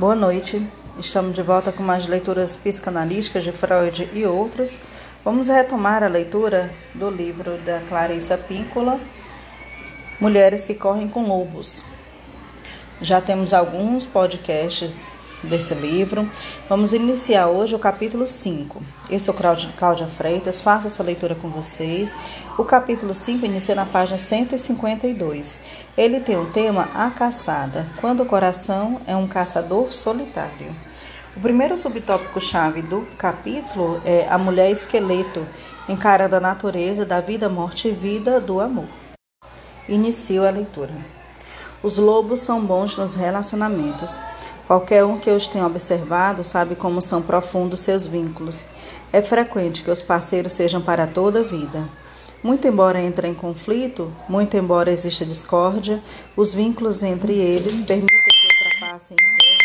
Boa noite. Estamos de volta com mais leituras psicanalísticas de Freud e outros. Vamos retomar a leitura do livro da Clarissa Píncola, Mulheres que Correm com Lobos. Já temos alguns podcasts desse livro. Vamos iniciar hoje o capítulo 5. Eu sou Cláudia Freitas, faço essa leitura com vocês. O capítulo 5 inicia na página 152. Ele tem o tema A Caçada, quando o coração é um caçador solitário. O primeiro subtópico-chave do capítulo é a mulher esqueleto, encarando a natureza da vida, morte e vida do amor. Inicio a leitura. Os lobos são bons nos relacionamentos. Qualquer um que os tenha observado sabe como são profundos seus vínculos. É frequente que os parceiros sejam para toda a vida. Muito embora entrem em conflito, muito embora exista discórdia, os vínculos entre eles permitem que ultrapassem invernos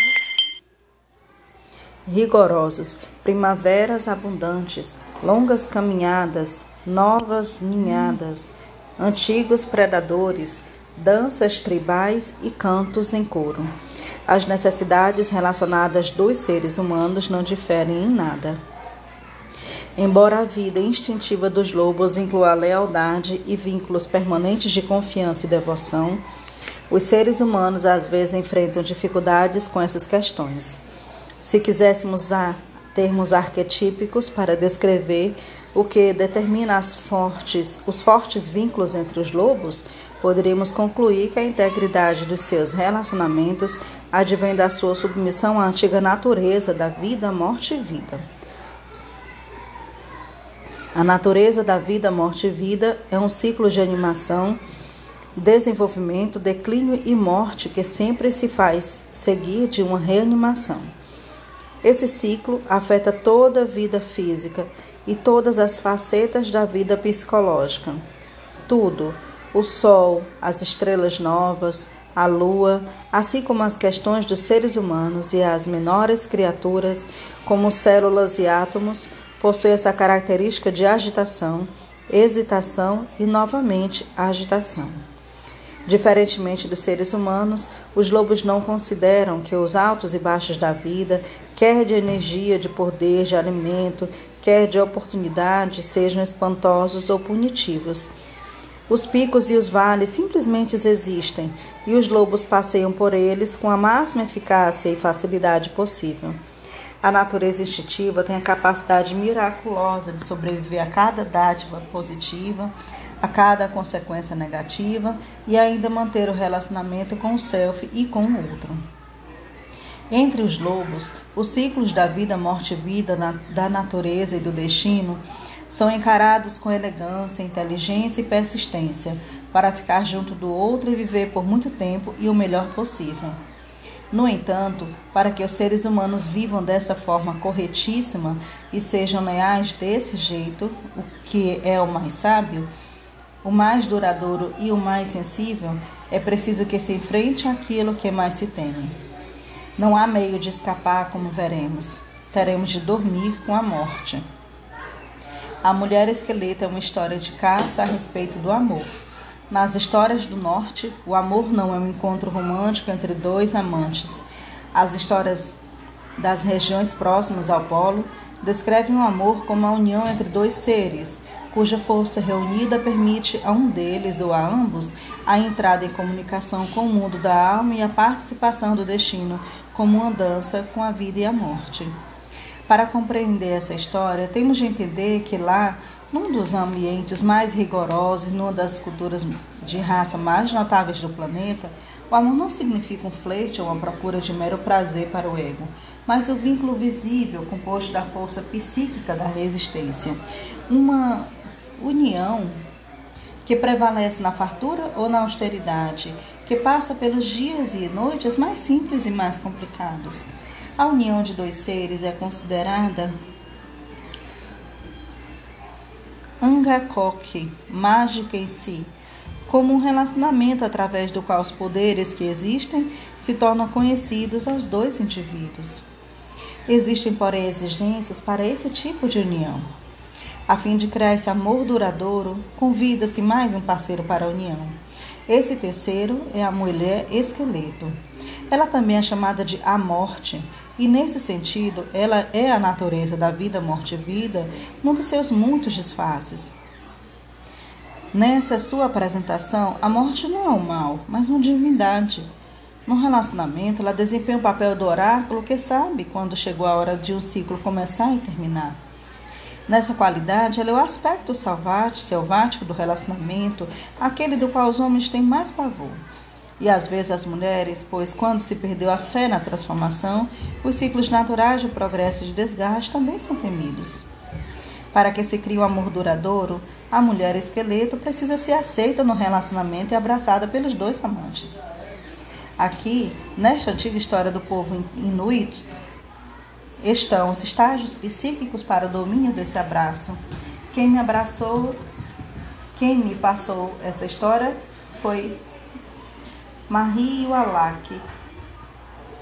rigorosos, primaveras abundantes, longas caminhadas, novas ninhadas, antigos predadores, danças tribais e cantos em coro. As necessidades relacionadas dos seres humanos não diferem em nada. Embora a vida instintiva dos lobos inclua lealdade e vínculos permanentes de confiança e devoção, os seres humanos às vezes enfrentam dificuldades com essas questões. Se quiséssemos usar termos arquetípicos para descrever o que determina fortes, os fortes vínculos entre os lobos, poderíamos concluir que a integridade dos seus relacionamentos advém da sua submissão à antiga natureza da vida, morte e vida. A natureza da vida, morte e vida é um ciclo de animação, desenvolvimento, declínio e morte que sempre se faz seguir de uma reanimação. Esse ciclo afeta toda a vida física e todas as facetas da vida psicológica. Tudo, o Sol, as estrelas novas, a Lua, assim como as questões dos seres humanos e as menores criaturas, como células e átomos, possuem essa característica de agitação, hesitação e, novamente, agitação. Diferentemente dos seres humanos, os lobos não consideram que os altos e baixos da vida, quer de energia, de poder, de alimento, quer de oportunidade, sejam espantosos ou punitivos. Os picos e os vales simplesmente existem e os lobos passeiam por eles com a máxima eficácia e facilidade possível. A natureza instintiva tem a capacidade miraculosa de sobreviver a cada dádiva positiva, a cada consequência negativa e ainda manter o relacionamento com o self e com o outro. Entre os lobos, os ciclos da vida, morte e vida, da natureza e do destino são encarados com elegância, inteligência e persistência para ficar junto do outro e viver por muito tempo e o melhor possível. No entanto, para que os seres humanos vivam dessa forma corretíssima e sejam leais desse jeito, o que é o mais sábio, o mais duradouro e o mais sensível, é preciso que se enfrente aquilo que mais se teme. Não há meio de escapar, como veremos. Teremos de dormir com a morte. A Mulher Esqueleto é uma história de caça a respeito do amor. Nas histórias do Norte, o amor não é um encontro romântico entre dois amantes. As histórias das regiões próximas ao Polo descrevem o amor como a união entre dois seres, cuja força reunida permite a um deles ou a ambos a entrada em comunicação com o mundo da alma e a participação do destino como uma dança com a vida e a morte. Para compreender essa história, temos de entender que lá, num dos ambientes mais rigorosos, numa das culturas de raça mais notáveis do planeta, o amor não significa um flerte ou uma procura de mero prazer para o ego, mas o vínculo visível composto da força psíquica da resistência. Uma união que prevalece na fartura ou na austeridade, que passa pelos dias e noites mais simples e mais complicados. A união de dois seres é considerada Angakok, mágica em si, como um relacionamento através do qual os poderes que existem se tornam conhecidos aos dois indivíduos. Existem, porém, exigências para esse tipo de união. A fim de criar esse amor duradouro, convida-se mais um parceiro para a união. Esse terceiro é a mulher esqueleto. Ela também é chamada de a morte, e nesse sentido, ela é a natureza da vida, morte e vida, num dos seus muitos disfarces. Nessa sua apresentação, a morte não é um mal, mas uma divindade. No relacionamento, ela desempenha o papel do oráculo que sabe quando chegou a hora de um ciclo começar e terminar. Nessa qualidade, ela é o aspecto selvático do relacionamento, aquele do qual os homens têm mais pavor e às vezes as mulheres, pois quando se perdeu a fé na transformação, os ciclos naturais de progresso e de desgaste também são temidos. Para que se crie o um amor duradouro, a mulher esqueleto precisa ser aceita no relacionamento e abraçada pelos dois amantes. Aqui, nesta antiga história do povo inuit, estão os estágios psíquicos para o domínio desse abraço. Quem me abraçou, quem me passou essa história foi Marie Wallach.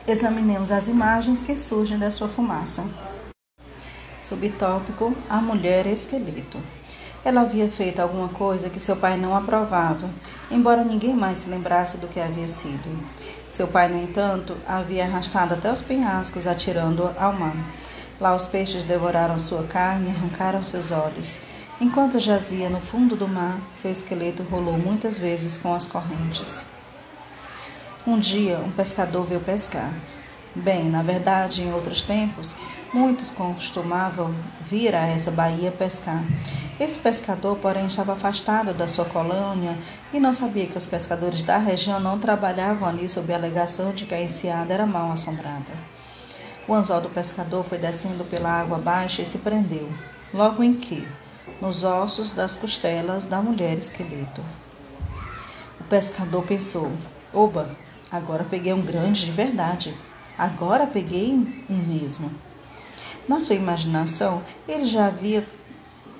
Examinemos as imagens que surgem da sua fumaça. Subtópico: A mulher esqueleto. Ela havia feito alguma coisa que seu pai não aprovava, embora ninguém mais se lembrasse do que havia sido. Seu pai, no entanto, havia arrastado até os penhascos, atirando ao mar. Lá os peixes devoraram sua carne e arrancaram seus olhos. Enquanto jazia no fundo do mar, seu esqueleto rolou muitas vezes com as correntes. Um dia, um pescador veio pescar. Bem, na verdade, em outros tempos, muitos costumavam vir a essa baía pescar. Esse pescador, porém, estava afastado da sua colônia e não sabia que os pescadores da região não trabalhavam ali sob a alegação de que a enseada era mal assombrada. O anzol do pescador foi descendo pela água abaixo e se prendeu, logo em que, nos ossos das costelas da mulher esqueleto. O pescador pensou: Oba, Agora peguei um grande de verdade. Agora peguei um mesmo. Na sua imaginação, ele já via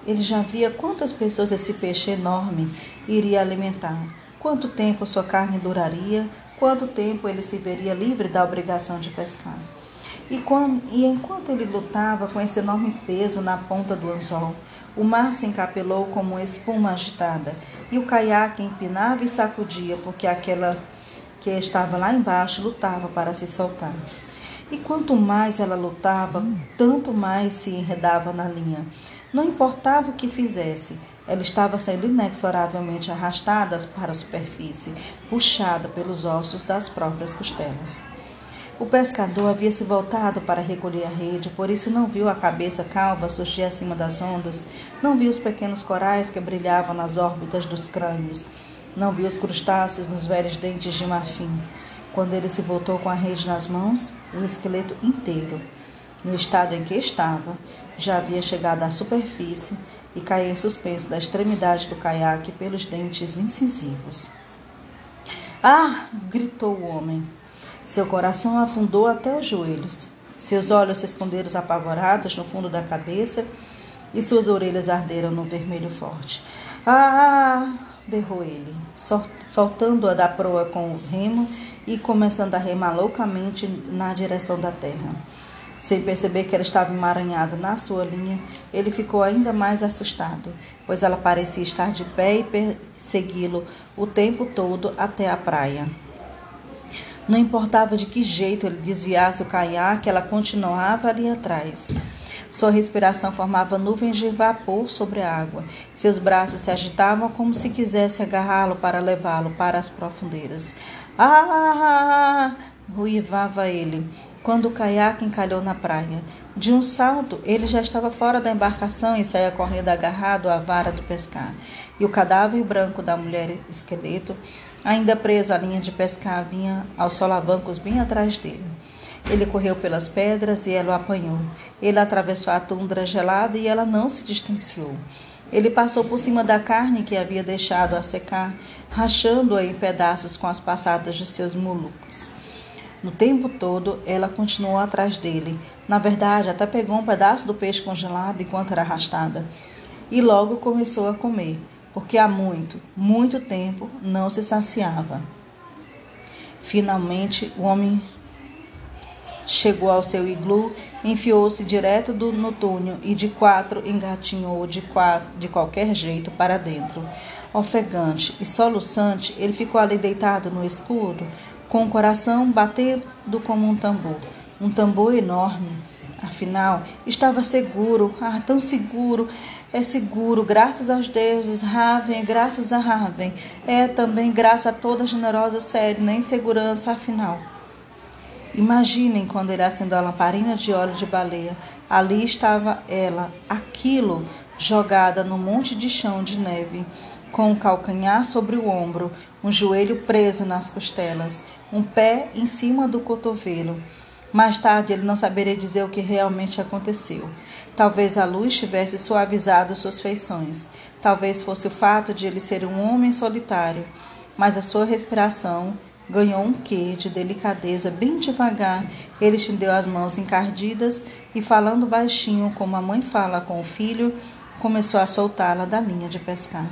ele já via quantas pessoas esse peixe enorme iria alimentar, quanto tempo sua carne duraria, quanto tempo ele se veria livre da obrigação de pescar. E, quando, e enquanto ele lutava com esse enorme peso na ponta do anzol, o mar se encapelou como uma espuma agitada, e o caiaque empinava e sacudia, porque aquela que estava lá embaixo lutava para se soltar. E quanto mais ela lutava, tanto mais se enredava na linha. Não importava o que fizesse, ela estava sendo inexoravelmente arrastada para a superfície, puxada pelos ossos das próprias costelas. O pescador havia se voltado para recolher a rede, por isso não viu a cabeça calva surgir acima das ondas, não viu os pequenos corais que brilhavam nas órbitas dos crânios não viu os crustáceos nos velhos dentes de marfim. Quando ele se voltou com a rede nas mãos, o esqueleto inteiro, no estado em que estava, já havia chegado à superfície e caiu suspenso da extremidade do caiaque pelos dentes incisivos. Ah! gritou o homem. Seu coração afundou até os joelhos. Seus olhos se esconderam apavorados no fundo da cabeça e suas orelhas arderam no vermelho forte. Ah! Berrou ele, soltando-a da proa com o remo e começando a remar loucamente na direção da terra. Sem perceber que ela estava emaranhada na sua linha, ele ficou ainda mais assustado, pois ela parecia estar de pé e persegui-lo o tempo todo até a praia. Não importava de que jeito ele desviasse o caiaque, ela continuava ali atrás. Sua respiração formava nuvens de vapor sobre a água. Seus braços se agitavam como se quisesse agarrá-lo para levá-lo para as profundezas. Ah! ruivava ele, quando o caiaque encalhou na praia. De um salto, ele já estava fora da embarcação e saía correndo agarrado à vara do pescar. E o cadáver branco da mulher esqueleto, ainda preso à linha de pescar, vinha aos solavancos bem atrás dele. Ele correu pelas pedras e ela o apanhou. Ele atravessou a tundra gelada e ela não se distanciou. Ele passou por cima da carne que havia deixado a secar, rachando-a em pedaços com as passadas de seus mulucos. No tempo todo, ela continuou atrás dele. Na verdade, até pegou um pedaço do peixe congelado enquanto era arrastada. E logo começou a comer, porque há muito, muito tempo não se saciava. Finalmente, o homem Chegou ao seu iglu, enfiou-se direto do, no túnel e de quatro engatinhou de, quatro, de qualquer jeito para dentro. Ofegante e soluçante, ele ficou ali deitado no escuro, com o coração batendo como um tambor, um tambor enorme. Afinal, estava seguro, ah, tão seguro, é seguro, graças aos deuses, Raven, graças a Raven. É também graças a toda a generosa Sedna, em segurança, afinal. Imaginem quando ele acendeu a lamparina de óleo de baleia. Ali estava ela, aquilo, jogada no monte de chão de neve, com o calcanhar sobre o ombro, um joelho preso nas costelas, um pé em cima do cotovelo. Mais tarde ele não saberia dizer o que realmente aconteceu. Talvez a luz tivesse suavizado suas feições. Talvez fosse o fato de ele ser um homem solitário. Mas a sua respiração ganhou um quê de delicadeza bem devagar. Ele estendeu as mãos encardidas e, falando baixinho, como a mãe fala com o filho, começou a soltá-la da linha de pescar.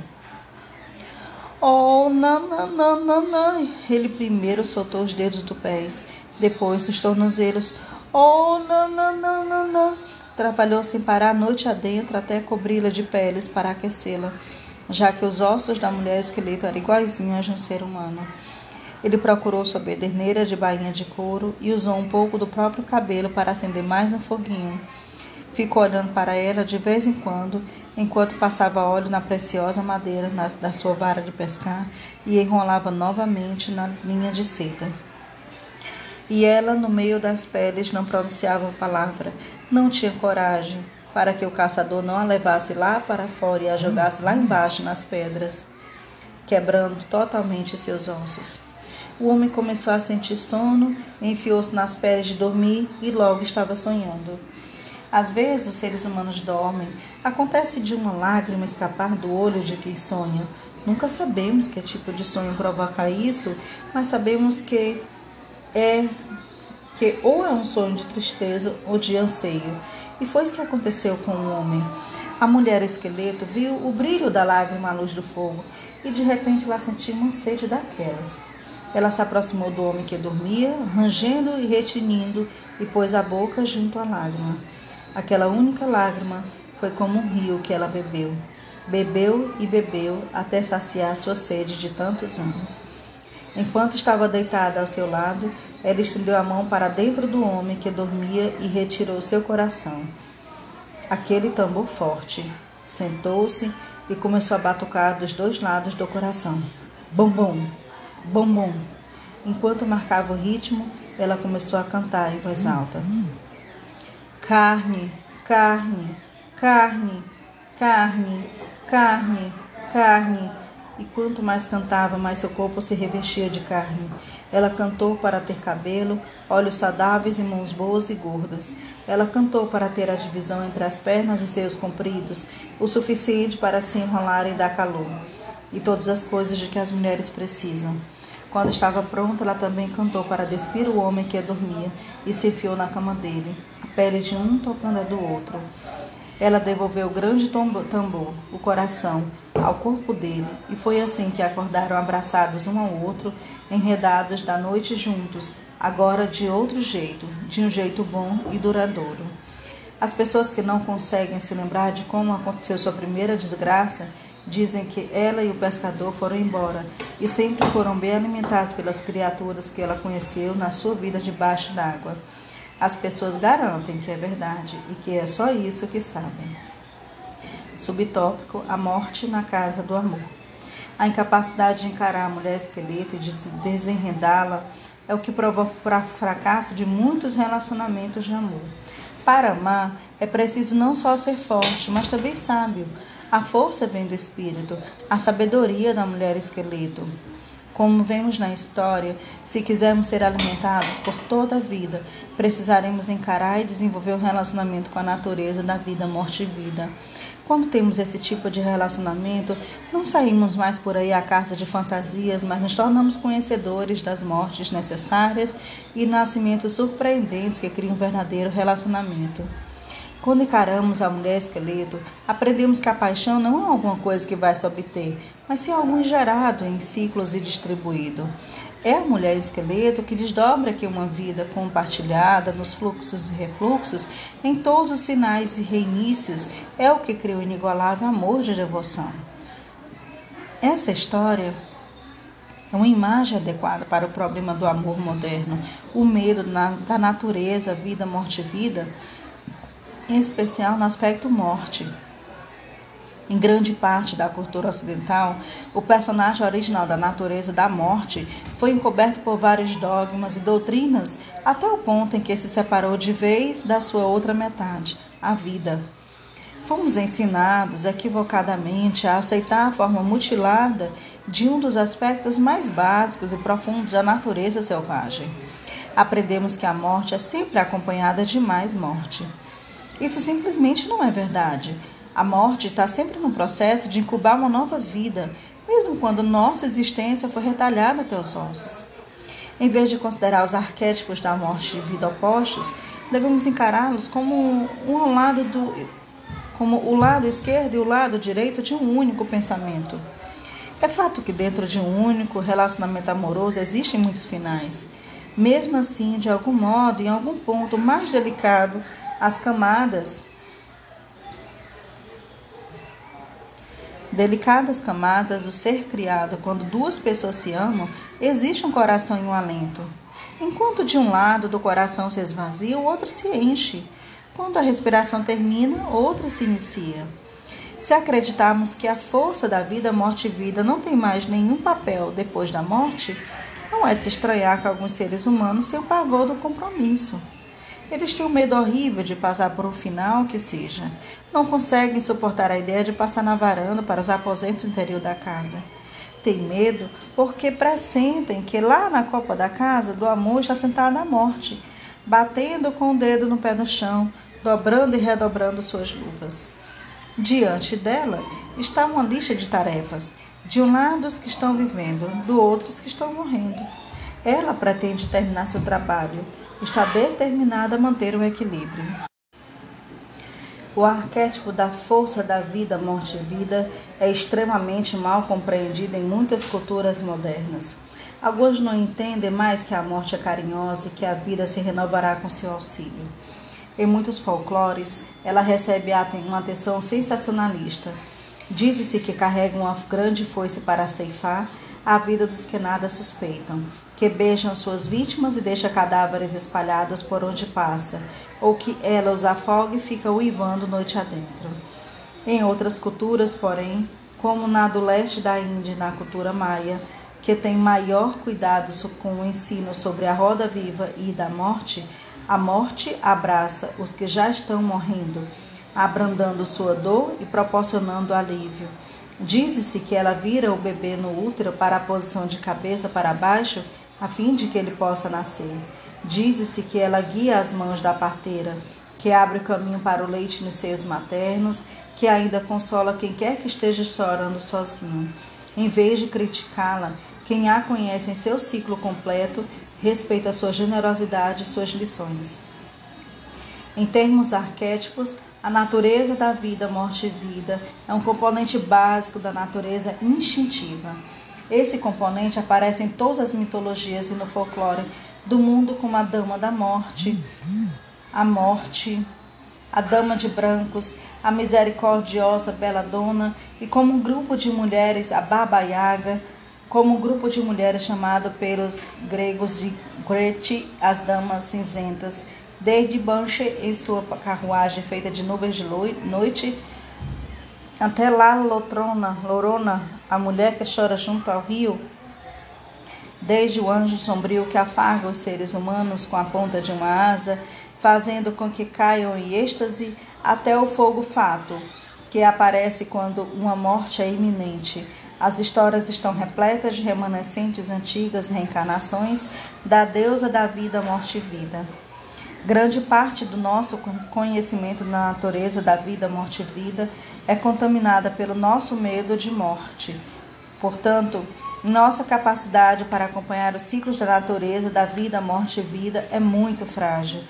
Oh, não. Ele primeiro soltou os dedos do pés depois dos tornozelos. Oh, não. Trabalhou sem parar a noite adentro até cobri-la de peles para aquecê-la, já que os ossos da mulher esqueleto eram iguaizinhos a um ser humano. Ele procurou sua bederneira de bainha de couro e usou um pouco do próprio cabelo para acender mais um foguinho. Ficou olhando para ela de vez em quando, enquanto passava óleo na preciosa madeira da sua vara de pescar e enrolava novamente na linha de seda. E ela, no meio das peles, não pronunciava palavra, não tinha coragem para que o caçador não a levasse lá para fora e a jogasse lá embaixo nas pedras, quebrando totalmente seus ossos. O homem começou a sentir sono, enfiou-se nas peles de dormir e logo estava sonhando. Às vezes os seres humanos dormem. Acontece de uma lágrima escapar do olho de quem sonha. Nunca sabemos que tipo de sonho provoca isso, mas sabemos que é que ou é um sonho de tristeza ou de anseio. E foi isso que aconteceu com o homem. A mulher esqueleto viu o brilho da lágrima à luz do fogo e de repente ela sentiu uma sede daquelas. Ela se aproximou do homem que dormia, rangendo e retinindo, e pôs a boca junto à lágrima. Aquela única lágrima foi como um rio que ela bebeu. Bebeu e bebeu até saciar sua sede de tantos anos. Enquanto estava deitada ao seu lado, ela estendeu a mão para dentro do homem que dormia e retirou seu coração. Aquele tambor forte. Sentou-se e começou a batucar dos dois lados do coração. Bom, bom, bom, bom. Enquanto marcava o ritmo, ela começou a cantar em voz alta. Carne, carne, carne, carne, carne, carne e quanto mais cantava, mais seu corpo se revestia de carne. Ela cantou para ter cabelo, olhos saudáveis e mãos boas e gordas. Ela cantou para ter a divisão entre as pernas e seios compridos, o suficiente para se enrolar e dar calor, e todas as coisas de que as mulheres precisam. Quando estava pronta, ela também cantou para despir o homem que dormia e se enfiou na cama dele, a pele de um tocando a do outro. Ela devolveu o grande tambor, o coração, ao corpo dele, e foi assim que acordaram abraçados um ao outro, enredados da noite juntos, agora de outro jeito, de um jeito bom e duradouro. As pessoas que não conseguem se lembrar de como aconteceu sua primeira desgraça dizem que ela e o pescador foram embora e sempre foram bem alimentados pelas criaturas que ela conheceu na sua vida debaixo d'água. As pessoas garantem que é verdade e que é só isso que sabem. Subtópico: A morte na casa do amor. A incapacidade de encarar a mulher esqueleto e de desenredá-la é o que provoca o fracasso de muitos relacionamentos de amor. Para amar, é preciso não só ser forte, mas também sábio. A força vem do espírito, a sabedoria da mulher esqueleto. Como vemos na história, se quisermos ser alimentados por toda a vida, precisaremos encarar e desenvolver um relacionamento com a natureza da vida, morte e vida. Quando temos esse tipo de relacionamento, não saímos mais por aí à caça de fantasias, mas nos tornamos conhecedores das mortes necessárias e nascimentos surpreendentes que criam um verdadeiro relacionamento. Quando encaramos a mulher esqueleto, aprendemos que a paixão não é alguma coisa que vai se obter, mas sim algo gerado em ciclos e distribuído. É a mulher esqueleto que desdobra que uma vida compartilhada nos fluxos e refluxos, em todos os sinais e reinícios, é o que cria o inigualável amor de devoção. Essa história é uma imagem adequada para o problema do amor moderno, o medo da natureza, vida, morte e vida, em especial no aspecto morte. Em grande parte da cultura ocidental, o personagem original da natureza da morte foi encoberto por vários dogmas e doutrinas até o ponto em que se separou de vez da sua outra metade, a vida. Fomos ensinados equivocadamente a aceitar a forma mutilada de um dos aspectos mais básicos e profundos da natureza selvagem. Aprendemos que a morte é sempre acompanhada de mais morte. Isso simplesmente não é verdade. A morte está sempre no processo de incubar uma nova vida, mesmo quando nossa existência foi retalhada até os ossos. Em vez de considerar os arquétipos da morte e vida opostos, devemos encará-los como um lado do, como o lado esquerdo e o lado direito de um único pensamento. É fato que dentro de um único relacionamento amoroso existem muitos finais. Mesmo assim, de algum modo, em algum ponto mais delicado, as camadas delicadas camadas do ser criado quando duas pessoas se amam, existe um coração e um alento. Enquanto de um lado do coração se esvazia, o outro se enche. Quando a respiração termina, outra se inicia. Se acreditarmos que a força da vida, morte e vida não tem mais nenhum papel depois da morte, não é de se estranhar que alguns seres humanos tenham pavor do compromisso. Eles têm um medo horrível de passar por um final que seja. Não conseguem suportar a ideia de passar na varanda para os aposentos interior da casa. Têm medo porque pressentem que lá na copa da casa do amor está sentada a morte, batendo com o dedo no pé no chão, dobrando e redobrando suas luvas. Diante dela está uma lista de tarefas, de um lado os que estão vivendo, do outro os que estão morrendo. Ela pretende terminar seu trabalho, está determinada a manter o equilíbrio. O arquétipo da força da vida, morte e vida é extremamente mal compreendido em muitas culturas modernas. Alguns não entendem mais que a morte é carinhosa e que a vida se renovará com seu auxílio. Em muitos folclores, ela recebe uma atenção sensacionalista. Diz-se que carrega uma grande foice para ceifar a vida dos que nada suspeitam, que beijam suas vítimas e deixa cadáveres espalhados por onde passa, ou que ela os afoga e fica uivando noite adentro. Em outras culturas, porém, como na do leste da Índia na cultura maia, que tem maior cuidado com o ensino sobre a roda viva e da morte, a morte abraça os que já estão morrendo, abrandando sua dor e proporcionando alívio. Diz-se que ela vira o bebê no útero para a posição de cabeça para baixo, a fim de que ele possa nascer. Diz-se que ela guia as mãos da parteira, que abre o caminho para o leite nos seios maternos, que ainda consola quem quer que esteja chorando sozinho. Em vez de criticá-la, quem a conhece em seu ciclo completo respeita sua generosidade e suas lições. Em termos arquétipos, a natureza da vida, morte e vida é um componente básico da natureza instintiva. Esse componente aparece em todas as mitologias e no folclore do mundo como a dama da morte, a morte, a dama de brancos, a misericordiosa bela dona e como um grupo de mulheres, a Baba Yaga, como um grupo de mulheres chamado pelos gregos de Grete, as damas cinzentas, desde Banche em sua carruagem feita de nuvens de noite, até lá Lotrona, Lorona, a mulher que chora junto ao rio, desde o anjo sombrio que afaga os seres humanos com a ponta de uma asa, fazendo com que caiam em êxtase, até o fogo fato, que aparece quando uma morte é iminente. As histórias estão repletas de remanescentes antigas reencarnações da deusa da vida, morte e vida. Grande parte do nosso conhecimento da natureza da vida, morte e vida é contaminada pelo nosso medo de morte. Portanto, nossa capacidade para acompanhar os ciclos da natureza da vida, morte e vida é muito frágil.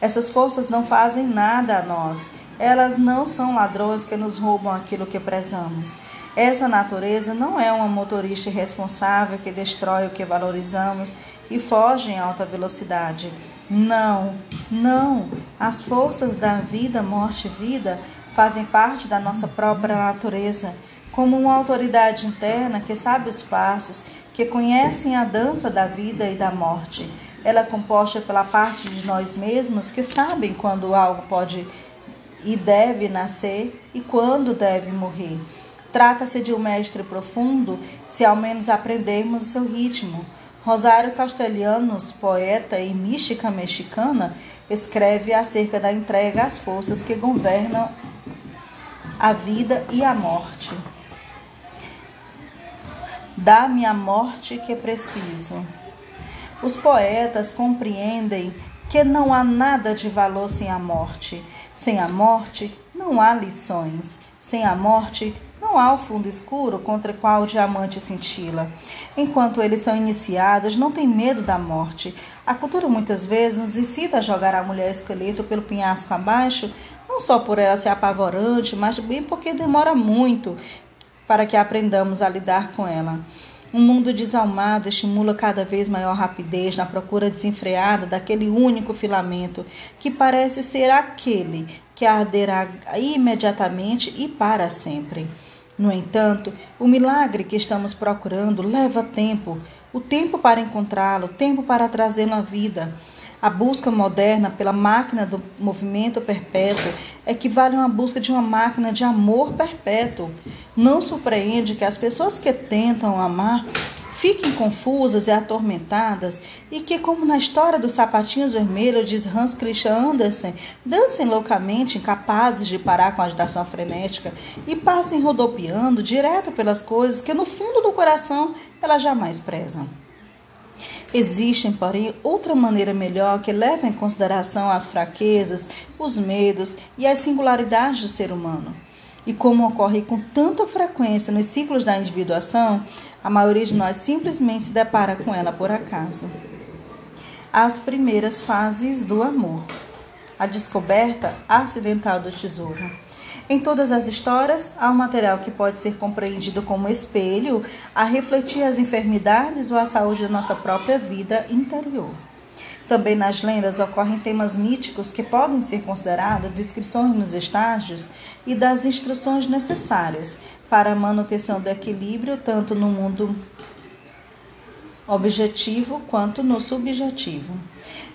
Essas forças não fazem nada a nós. Elas não são ladrões que nos roubam aquilo que prezamos. Essa natureza não é uma motorista irresponsável que destrói o que valorizamos e foge em alta velocidade. Não, não. As forças da vida, morte e vida fazem parte da nossa própria natureza, como uma autoridade interna que sabe os passos que conhecem a dança da vida e da morte. Ela é composta pela parte de nós mesmos que sabem quando algo pode e deve nascer e quando deve morrer. Trata-se de um mestre profundo, se ao menos aprendermos seu ritmo. Rosário Castelhanos, poeta e mística mexicana, escreve acerca da entrega às forças que governam a vida e a morte. Dá-me a morte que preciso. Os poetas compreendem que não há nada de valor sem a morte. Sem a morte, não há lições. Sem a morte, não há o fundo escuro contra o qual o diamante cintila. Enquanto eles são iniciados, não têm medo da morte. A cultura muitas vezes nos incita a jogar a mulher esqueleto pelo penhasco abaixo, não só por ela ser apavorante, mas bem porque demora muito para que aprendamos a lidar com ela. Um mundo desalmado estimula cada vez maior rapidez na procura desenfreada daquele único filamento que parece ser aquele que arderá imediatamente e para sempre. No entanto, o milagre que estamos procurando leva tempo o tempo para encontrá-lo, o tempo para trazê-lo à vida. A busca moderna pela máquina do movimento perpétuo equivale a uma busca de uma máquina de amor perpétuo. Não surpreende que as pessoas que tentam amar fiquem confusas e atormentadas e que, como na história dos sapatinhos vermelhos, diz Hans Christian Andersen, dancem loucamente, incapazes de parar com a agitação frenética e passem rodopiando direto pelas coisas que, no fundo do coração, elas jamais prezam. Existem, porém, outra maneira melhor que leva em consideração as fraquezas, os medos e as singularidades do ser humano. E como ocorre com tanta frequência nos ciclos da individuação, a maioria de nós simplesmente se depara com ela por acaso. As primeiras fases do amor. A descoberta acidental do tesouro. Em todas as histórias, há um material que pode ser compreendido como espelho a refletir as enfermidades ou a saúde da nossa própria vida interior. Também nas lendas ocorrem temas míticos que podem ser considerados descrições nos estágios e das instruções necessárias para a manutenção do equilíbrio tanto no mundo objetivo quanto no subjetivo.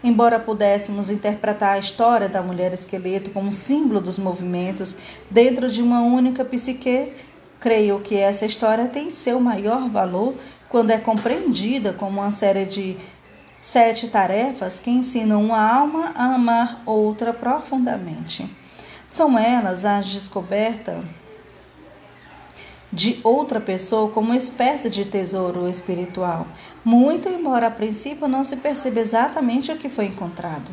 Embora pudéssemos interpretar a história da mulher esqueleto como símbolo dos movimentos dentro de uma única psique, creio que essa história tem seu maior valor quando é compreendida como uma série de sete tarefas que ensinam uma alma a amar outra profundamente. São elas as descobertas de outra pessoa como uma espécie de tesouro espiritual, muito embora a princípio não se perceba exatamente o que foi encontrado.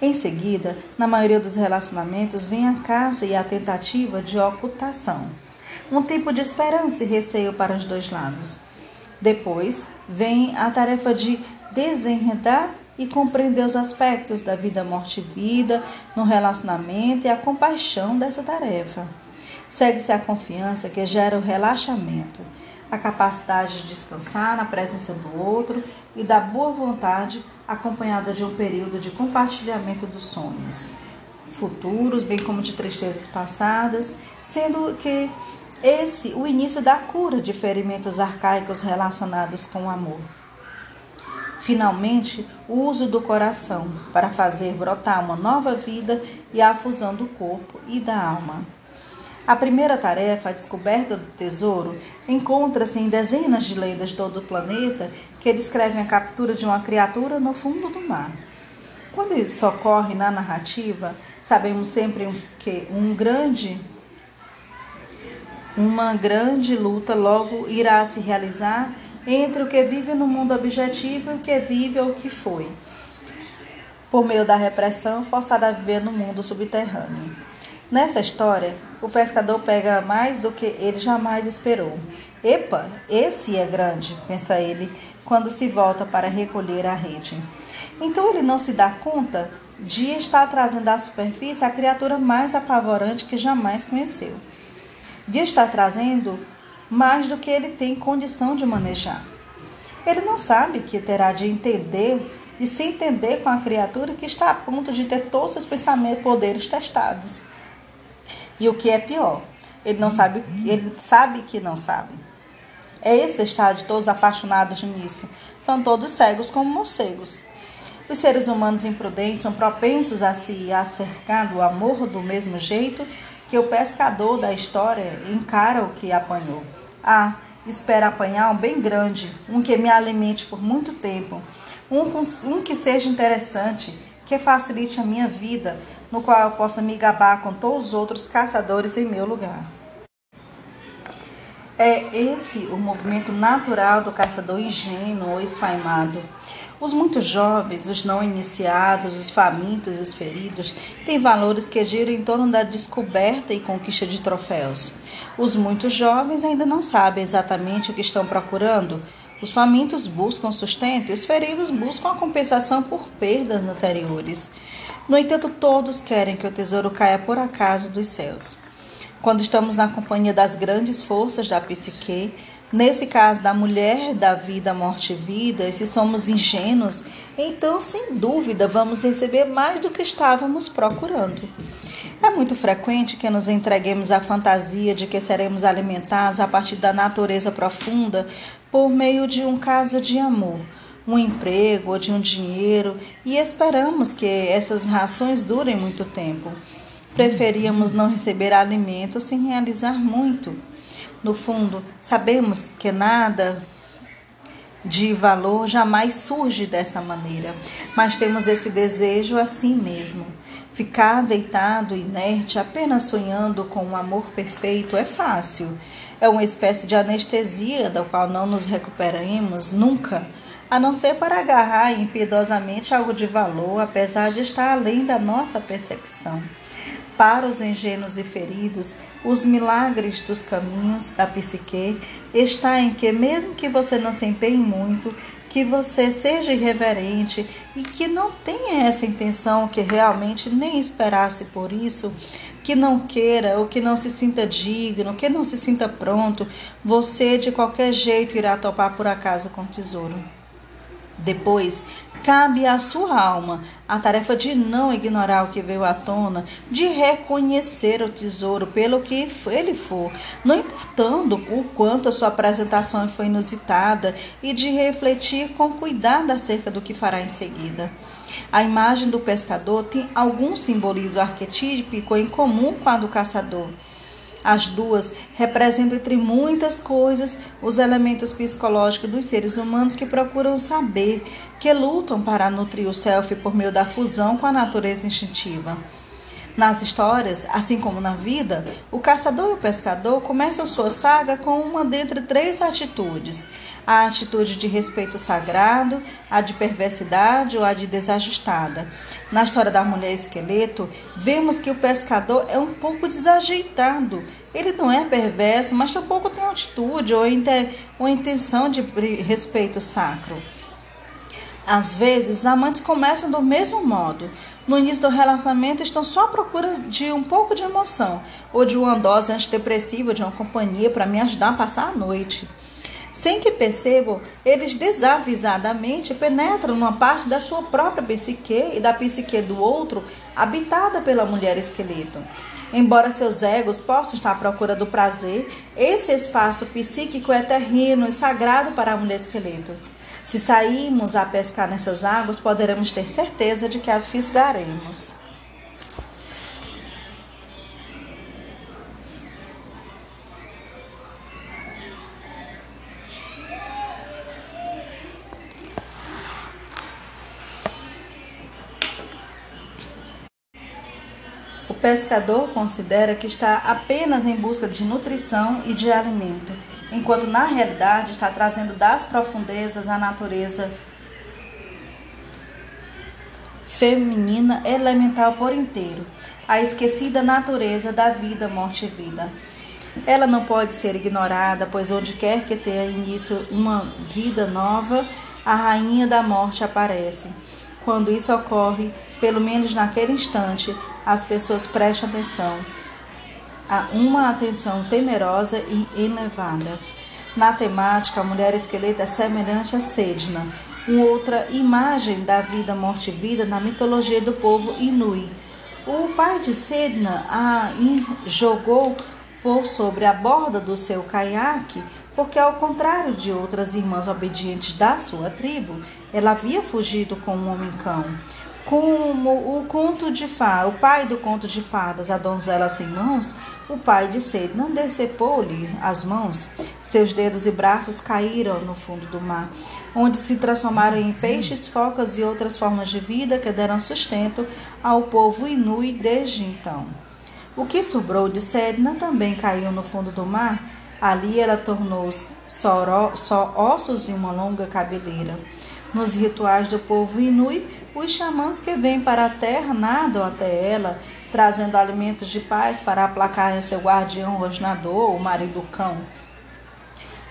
Em seguida, na maioria dos relacionamentos, vem a caça e a tentativa de ocultação, um tempo de esperança e receio para os dois lados. Depois, vem a tarefa de desenredar e compreender os aspectos da vida, morte e vida no relacionamento e a compaixão dessa tarefa. Segue-se a confiança que gera o relaxamento, a capacidade de descansar na presença do outro e da boa vontade, acompanhada de um período de compartilhamento dos sonhos futuros, bem como de tristezas passadas, sendo que esse o início da cura de ferimentos arcaicos relacionados com o amor. Finalmente, o uso do coração para fazer brotar uma nova vida e a fusão do corpo e da alma. A primeira tarefa, a descoberta do tesouro, encontra-se em dezenas de lendas de todo o planeta que descrevem a captura de uma criatura no fundo do mar. Quando isso ocorre na narrativa, sabemos sempre que um grande uma grande luta logo irá se realizar entre o que vive no mundo objetivo e o que vive ou que foi, por meio da repressão forçada a viver no mundo subterrâneo. Nessa história, o pescador pega mais do que ele jamais esperou. Epa, esse é grande, pensa ele, quando se volta para recolher a rede. Então ele não se dá conta de estar trazendo à superfície a criatura mais apavorante que jamais conheceu. De estar trazendo mais do que ele tem condição de manejar. Ele não sabe que terá de entender e se entender com a criatura que está a ponto de ter todos os pensamentos e poderes testados. E o que é pior, ele não sabe, ele sabe que não sabe. É esse estágio, todos apaixonados nisso. São todos cegos como morcegos. Os seres humanos imprudentes são propensos a se acercar do amor do mesmo jeito que o pescador da história encara o que apanhou. Ah, espera apanhar um bem grande, um que me alimente por muito tempo, um, um que seja interessante, que facilite a minha vida, no qual eu possa me gabar com todos os outros caçadores em meu lugar. É esse o movimento natural do caçador ingênuo ou esfaimado. Os muito jovens, os não iniciados, os famintos e os feridos têm valores que giram em torno da descoberta e conquista de troféus. Os muito jovens ainda não sabem exatamente o que estão procurando. Os famintos buscam sustento e os feridos buscam a compensação por perdas anteriores. No entanto, todos querem que o tesouro caia por acaso dos céus. Quando estamos na companhia das grandes forças da psique, nesse caso da mulher da vida, morte e vida, e se somos ingênuos, então sem dúvida vamos receber mais do que estávamos procurando. É muito frequente que nos entreguemos à fantasia de que seremos alimentados a partir da natureza profunda por meio de um caso de amor, um emprego ou de um dinheiro e esperamos que essas rações durem muito tempo. Preferíamos não receber alimento sem realizar muito. No fundo, sabemos que nada de valor jamais surge dessa maneira, mas temos esse desejo assim mesmo. Ficar deitado, inerte, apenas sonhando com um amor perfeito é fácil. É uma espécie de anestesia da qual não nos recuperaremos nunca, a não ser para agarrar impiedosamente algo de valor, apesar de estar além da nossa percepção. Para os ingênuos e feridos, os milagres dos caminhos da psique está em que, mesmo que você não se empenhe muito, que você seja irreverente e que não tenha essa intenção, que realmente nem esperasse por isso, que não queira ou que não se sinta digno, que não se sinta pronto, você de qualquer jeito irá topar por acaso com o tesouro. Depois, cabe à sua alma a tarefa de não ignorar o que veio à tona, de reconhecer o tesouro pelo que ele for, não importando o quanto a sua apresentação foi inusitada, e de refletir com cuidado acerca do que fará em seguida. A imagem do pescador tem algum simbolismo arquetípico em comum com a do caçador. As duas representam, entre muitas coisas, os elementos psicológicos dos seres humanos que procuram saber, que lutam para nutrir o self por meio da fusão com a natureza instintiva. Nas histórias, assim como na vida, o caçador e o pescador começam sua saga com uma dentre três atitudes: a atitude de respeito sagrado, a de perversidade ou a de desajustada. Na história da mulher esqueleto, vemos que o pescador é um pouco desajeitado. Ele não é perverso, mas tampouco tem atitude ou, ou intenção de respeito sacro. Às vezes, os amantes começam do mesmo modo no início do relacionamento estão só à procura de um pouco de emoção, ou de uma dose antidepressiva, de uma companhia para me ajudar a passar a noite. Sem que percebam, eles desavisadamente penetram numa parte da sua própria psique e da psique do outro, habitada pela mulher esqueleto. Embora seus egos possam estar à procura do prazer, esse espaço psíquico é terreno e sagrado para a mulher esqueleto. Se sairmos a pescar nessas águas, poderemos ter certeza de que as fisgaremos. O pescador considera que está apenas em busca de nutrição e de alimento enquanto na realidade está trazendo das profundezas a natureza feminina elemental por inteiro, a esquecida natureza da vida, morte e vida. Ela não pode ser ignorada, pois onde quer que tenha início uma vida nova, a rainha da morte aparece. Quando isso ocorre, pelo menos naquele instante, as pessoas prestam atenção a uma atenção temerosa e elevada. Na temática, a mulher esqueleto é semelhante a Sedna, uma outra imagem da vida, morte e vida na mitologia do povo Inui. O pai de Sedna a jogou por sobre a borda do seu caiaque porque, ao contrário de outras irmãs obedientes da sua tribo, ela havia fugido com um homem-cão. Como o conto de fadas, o pai do conto de fadas, a donzela sem mãos, o pai de sede não decepou-lhe as mãos. Seus dedos e braços caíram no fundo do mar, onde se transformaram em peixes, focas e outras formas de vida que deram sustento ao povo inui desde então. O que sobrou de Sedna também caiu no fundo do mar. Ali ela tornou-se só, só ossos e uma longa cabeleira. Nos rituais do povo inui, os xamãs que vêm para a terra nadam até ela, trazendo alimentos de paz para aplacar seu guardião rosnador, o marido cão.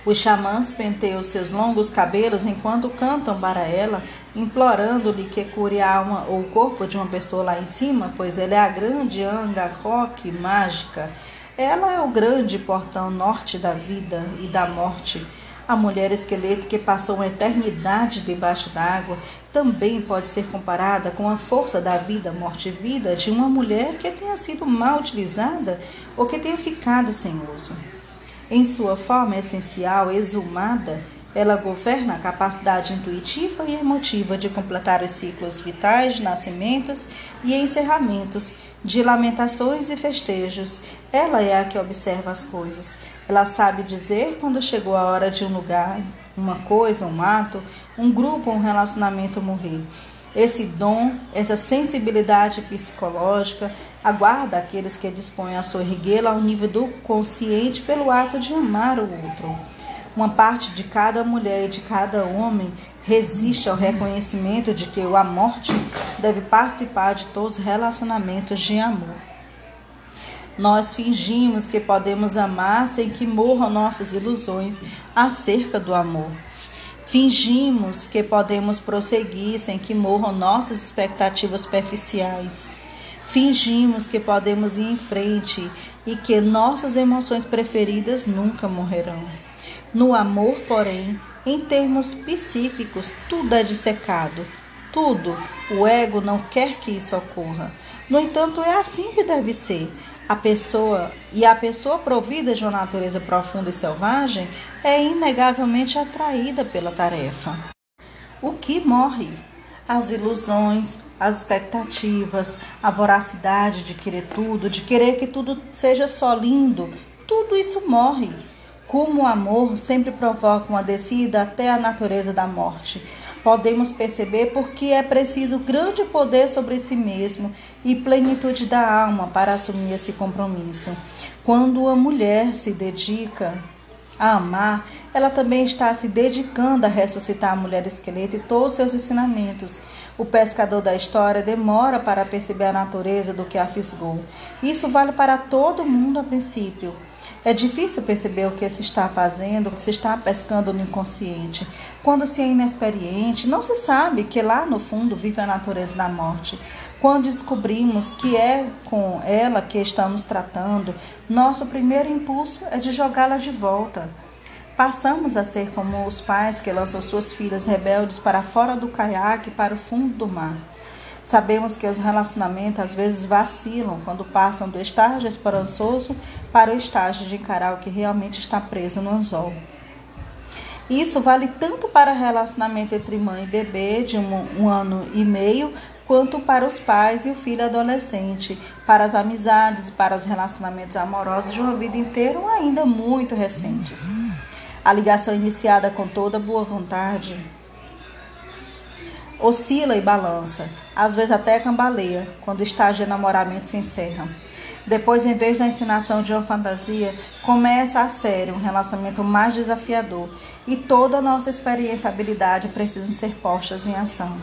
Os xamãs penteiam seus longos cabelos enquanto cantam para ela, implorando-lhe que cure a alma ou o corpo de uma pessoa lá em cima, pois ela é a grande Angakok mágica. Ela é o grande portão norte da vida e da morte a mulher esqueleto que passou uma eternidade debaixo d'água também pode ser comparada com a força da vida, morte e vida de uma mulher que tenha sido mal utilizada ou que tenha ficado sem uso. Em sua forma essencial, exumada, ela governa a capacidade intuitiva e emotiva de completar os ciclos vitais de nascimentos e encerramentos, de lamentações e festejos. Ela é a que observa as coisas. Ela sabe dizer quando chegou a hora de um lugar, uma coisa, um ato, um grupo, um relacionamento morrer. Esse dom, essa sensibilidade psicológica, aguarda aqueles que dispõem a sua erguê-la ao nível do consciente pelo ato de amar o outro. Uma parte de cada mulher e de cada homem resiste ao reconhecimento de que a morte deve participar de todos os relacionamentos de amor. Nós fingimos que podemos amar sem que morram nossas ilusões acerca do amor. Fingimos que podemos prosseguir sem que morram nossas expectativas superficiais. Fingimos que podemos ir em frente e que nossas emoções preferidas nunca morrerão. No amor, porém, em termos psíquicos, tudo é dissecado. Tudo. O ego não quer que isso ocorra. No entanto, é assim que deve ser. A pessoa e a pessoa provida de uma natureza profunda e selvagem é inegavelmente atraída pela tarefa. O que morre? As ilusões, as expectativas, a voracidade de querer tudo, de querer que tudo seja só lindo, tudo isso morre como o amor sempre provoca uma descida até a natureza da morte. Podemos perceber porque é preciso grande poder sobre si mesmo e plenitude da alma para assumir esse compromisso. Quando a mulher se dedica a amar, ela também está se dedicando a ressuscitar a mulher esqueleto e todos os seus ensinamentos. O pescador da história demora para perceber a natureza do que a fisgou. Isso vale para todo mundo a princípio. É difícil perceber o que se está fazendo, se está pescando no inconsciente. Quando se é inexperiente, não se sabe que lá no fundo vive a natureza da morte. Quando descobrimos que é com ela que estamos tratando, nosso primeiro impulso é de jogá-la de volta. Passamos a ser como os pais que lançam suas filhas rebeldes para fora do caiaque para o fundo do mar. Sabemos que os relacionamentos às vezes vacilam quando passam do estágio esperançoso para o estágio de encarar o que realmente está preso no anzol. Isso vale tanto para relacionamento entre mãe e bebê de um, um ano e meio, quanto para os pais e o filho adolescente, para as amizades e para os relacionamentos amorosos de uma vida inteira ou ainda muito recentes. A ligação iniciada com toda boa vontade oscila e balança, às vezes até cambaleia, quando o estágio de namoramento se encerra. Depois, em vez da ensinação de uma fantasia, começa a sério um relacionamento mais desafiador e toda a nossa experiência e habilidade precisam ser postas em ação.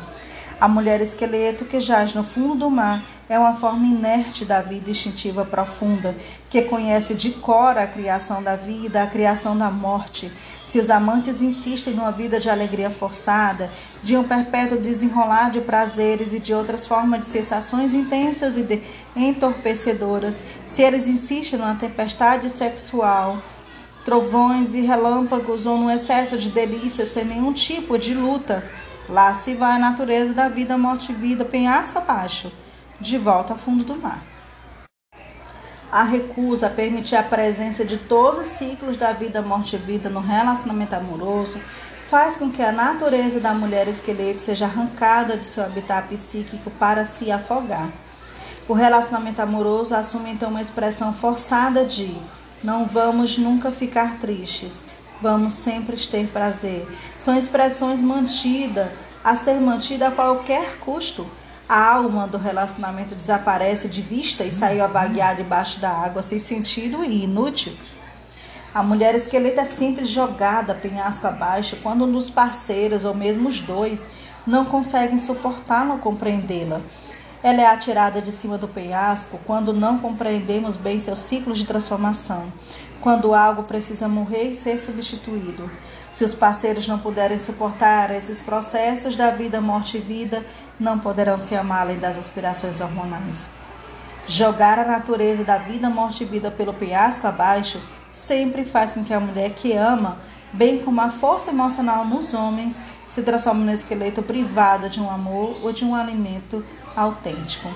A mulher esqueleto que jaz no fundo do mar é uma forma inerte da vida instintiva profunda, que conhece de cor a criação da vida, a criação da morte. Se os amantes insistem numa vida de alegria forçada, de um perpétuo desenrolar de prazeres e de outras formas de sensações intensas e de entorpecedoras, se eles insistem numa tempestade sexual, trovões e relâmpagos ou num excesso de delícias sem nenhum tipo de luta, Lá se vai a natureza da vida, morte e vida, penhasco abaixo, de volta ao fundo do mar. a recusa a permitir a presença de todos os ciclos da vida, morte e vida no relacionamento amoroso faz com que a natureza da mulher esqueleto seja arrancada de seu habitat psíquico para se afogar. O relacionamento amoroso assume então uma expressão forçada de não vamos nunca ficar tristes, vamos sempre ter prazer. São expressões mantidas, a ser mantida a qualquer custo. A alma do relacionamento desaparece de vista e saiu a vaguear debaixo da água sem sentido e inútil. A mulher esqueleto é sempre jogada penhasco abaixo quando um dos parceiros, ou mesmo os dois, não conseguem suportá-la ou compreendê-la. Ela é atirada de cima do penhasco quando não compreendemos bem seu ciclo de transformação, quando algo precisa morrer e ser substituído. Se os parceiros não puderem suportar esses processos da vida, morte e vida, não poderão se amar além das aspirações hormonais. Jogar a natureza da vida, morte e vida pelo penhasco abaixo sempre faz com que a mulher que ama, bem como a força emocional nos homens, se transforme no esqueleto privado de um amor ou de um alimento autêntico.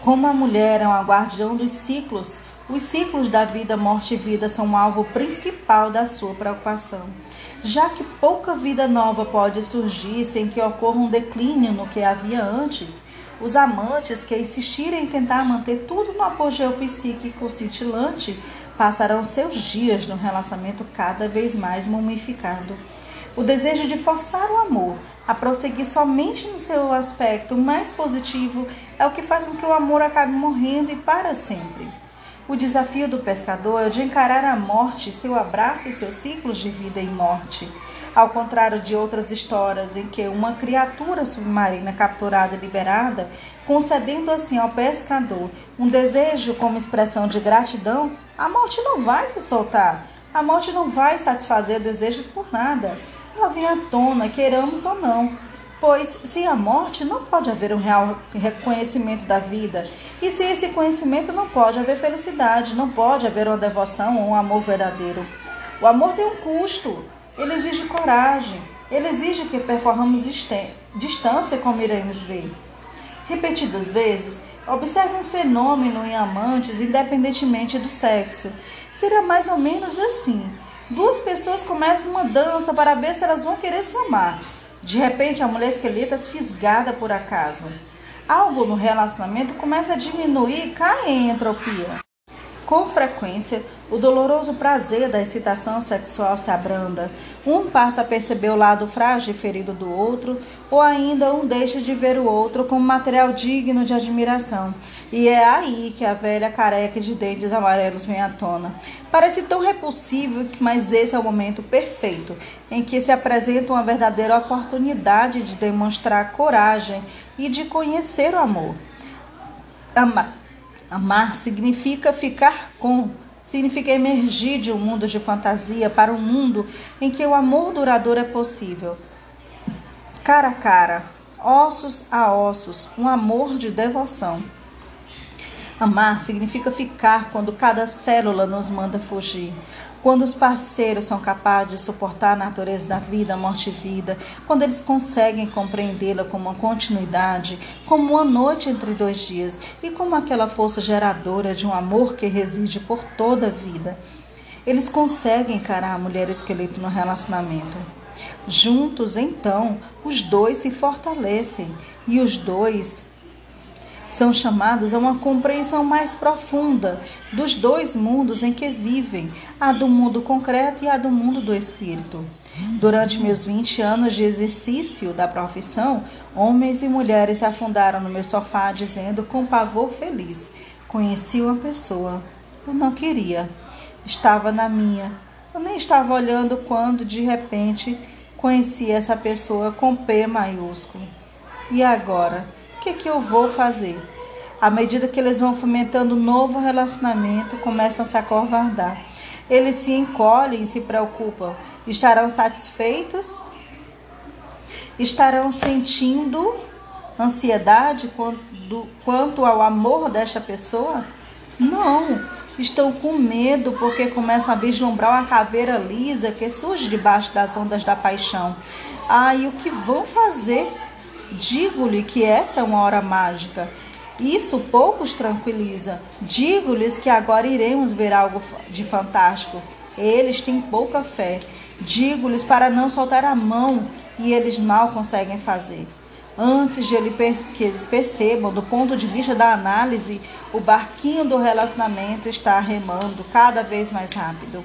Como a mulher é uma guardião dos ciclos, os ciclos da vida, morte e vida são o alvo principal da sua preocupação. Já que pouca vida nova pode surgir sem que ocorra um declínio no que havia antes, os amantes que insistirem em tentar manter tudo no apogeu psíquico cintilante passarão seus dias no relacionamento cada vez mais mumificado. O desejo de forçar o amor a prosseguir somente no seu aspecto mais positivo é o que faz com que o amor acabe morrendo e para sempre. O desafio do pescador é de encarar a morte, seu abraço e seus ciclos de vida e morte. Ao contrário de outras histórias em que uma criatura submarina capturada e liberada, concedendo assim ao pescador um desejo como expressão de gratidão, a morte não vai se soltar. A morte não vai satisfazer desejos por nada. Ela vem à tona, queiramos ou não. Pois sem a morte não pode haver um real reconhecimento da vida. E sem esse conhecimento não pode haver felicidade, não pode haver uma devoção ou um amor verdadeiro. O amor tem um custo, ele exige coragem, ele exige que percorramos distância como iremos ver. Repetidas vezes, Observe um fenômeno em amantes, independentemente do sexo. Será mais ou menos assim: duas pessoas começam uma dança para ver se elas vão querer se amar. De repente, a mulher esqueleta fisgada por acaso. Algo no relacionamento começa a diminuir e cai em entropia. Com frequência, o doloroso prazer da excitação sexual se abranda. Um passa a perceber o lado frágil e ferido do outro, ou ainda um deixa de ver o outro como material digno de admiração. E é aí que a velha careca de dentes amarelos vem à tona. Parece tão repulsivo, mas esse é o momento perfeito em que se apresenta uma verdadeira oportunidade de demonstrar coragem e de conhecer o amor. Amar Amar significa ficar com, significa emergir de um mundo de fantasia para um mundo em que o amor duradouro é possível. Cara a cara, ossos a ossos, um amor de devoção. Amar significa ficar quando cada célula nos manda fugir. Quando os parceiros são capazes de suportar a natureza da vida, morte e vida, quando eles conseguem compreendê-la como uma continuidade, como uma noite entre dois dias e como aquela força geradora de um amor que reside por toda a vida, eles conseguem encarar a mulher esqueleto no relacionamento. Juntos, então, os dois se fortalecem e os dois são chamados a uma compreensão mais profunda dos dois mundos em que vivem, a do mundo concreto e a do mundo do espírito. Durante meus 20 anos de exercício da profissão, homens e mulheres se afundaram no meu sofá dizendo com pavor feliz: Conheci uma pessoa. Eu não queria. Estava na minha. Eu nem estava olhando quando, de repente, conheci essa pessoa com P maiúsculo. E agora? Que, que eu vou fazer? À medida que eles vão fomentando um novo relacionamento, começam a se acovardar. Eles se encolhem e se preocupam. Estarão satisfeitos? Estarão sentindo ansiedade quanto, quanto ao amor desta pessoa? Não. Estão com medo porque começam a vislumbrar uma caveira lisa que surge debaixo das ondas da paixão. Ah, e o que vão fazer Digo-lhe que essa é uma hora mágica. Isso poucos tranquiliza. Digo-lhes que agora iremos ver algo de fantástico. Eles têm pouca fé. Digo-lhes para não soltar a mão e eles mal conseguem fazer. Antes de que eles percebam, do ponto de vista da análise, o barquinho do relacionamento está remando cada vez mais rápido.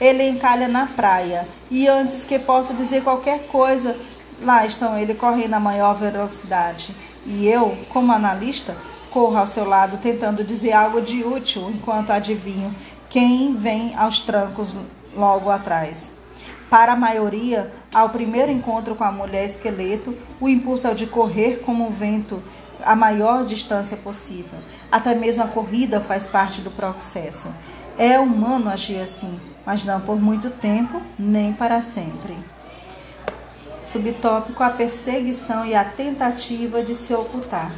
Ele encalha na praia e antes que possa dizer qualquer coisa, lá estão ele correndo a maior velocidade. E eu, como analista, corro ao seu lado tentando dizer algo de útil enquanto adivinho quem vem aos trancos logo atrás. Para a maioria, ao primeiro encontro com a mulher esqueleto, o impulso é o de correr como um vento a maior distância possível. Até mesmo a corrida faz parte do processo. É humano agir assim, mas não por muito tempo, nem para sempre. Subtópico: a perseguição e a tentativa de se ocultar.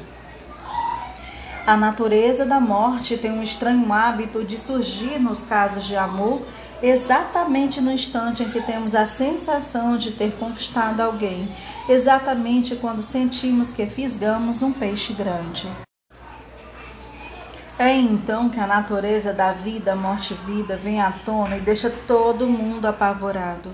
A natureza da morte tem um estranho hábito de surgir nos casos de amor exatamente no instante em que temos a sensação de ter conquistado alguém, exatamente quando sentimos que fisgamos um peixe grande. É então que a natureza da vida, morte e vida vem à tona e deixa todo mundo apavorado.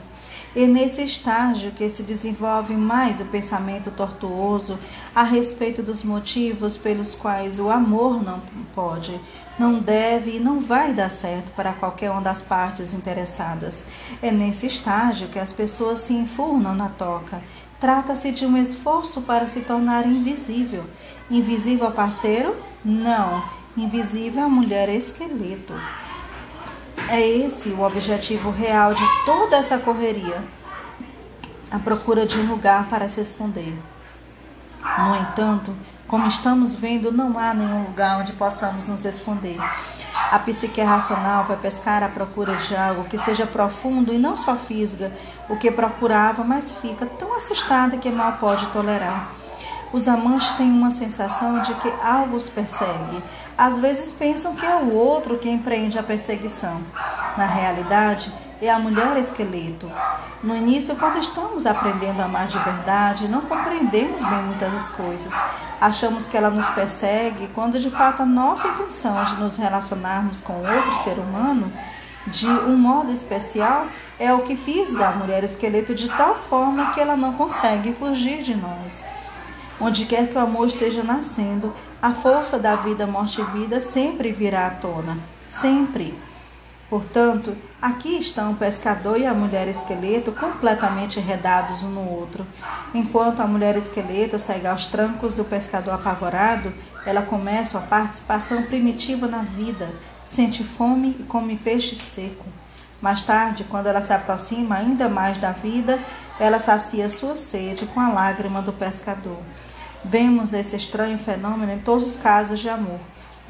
É nesse estágio que se desenvolve mais o pensamento tortuoso a respeito dos motivos pelos quais o amor não pode, não deve e não vai dar certo para qualquer uma das partes interessadas. É nesse estágio que as pessoas se enfurnam na toca. Trata-se de um esforço para se tornar invisível. Invisível ao parceiro? Não. Invisível à mulher esqueleto. É esse o objetivo real de toda essa correria a procura de um lugar para se esconder. No entanto, como estamos vendo, não há nenhum lugar onde possamos nos esconder. A psique racional vai pescar à procura de algo que seja profundo e não só fisga o que procurava, mas fica tão assustada que mal pode tolerar. Os amantes têm uma sensação de que algo os persegue. Às vezes pensam que é o outro que empreende a perseguição. Na realidade, é a mulher esqueleto. No início, quando estamos aprendendo a amar de verdade, não compreendemos bem muitas coisas. Achamos que ela nos persegue, quando de fato a nossa intenção de nos relacionarmos com outro ser humano de um modo especial é o que fisga a mulher esqueleto de tal forma que ela não consegue fugir de nós. Onde quer que o amor esteja nascendo, a força da vida, morte e vida sempre virá à tona. Sempre. Portanto, aqui estão o pescador e a mulher esqueleto completamente enredados um no outro. Enquanto a mulher esqueleto segue aos trancos o pescador apavorado, ela começa a participação primitiva na vida, sente fome e come peixe seco. Mais tarde, quando ela se aproxima ainda mais da vida, ela sacia sua sede com a lágrima do pescador. Vemos esse estranho fenômeno em todos os casos de amor.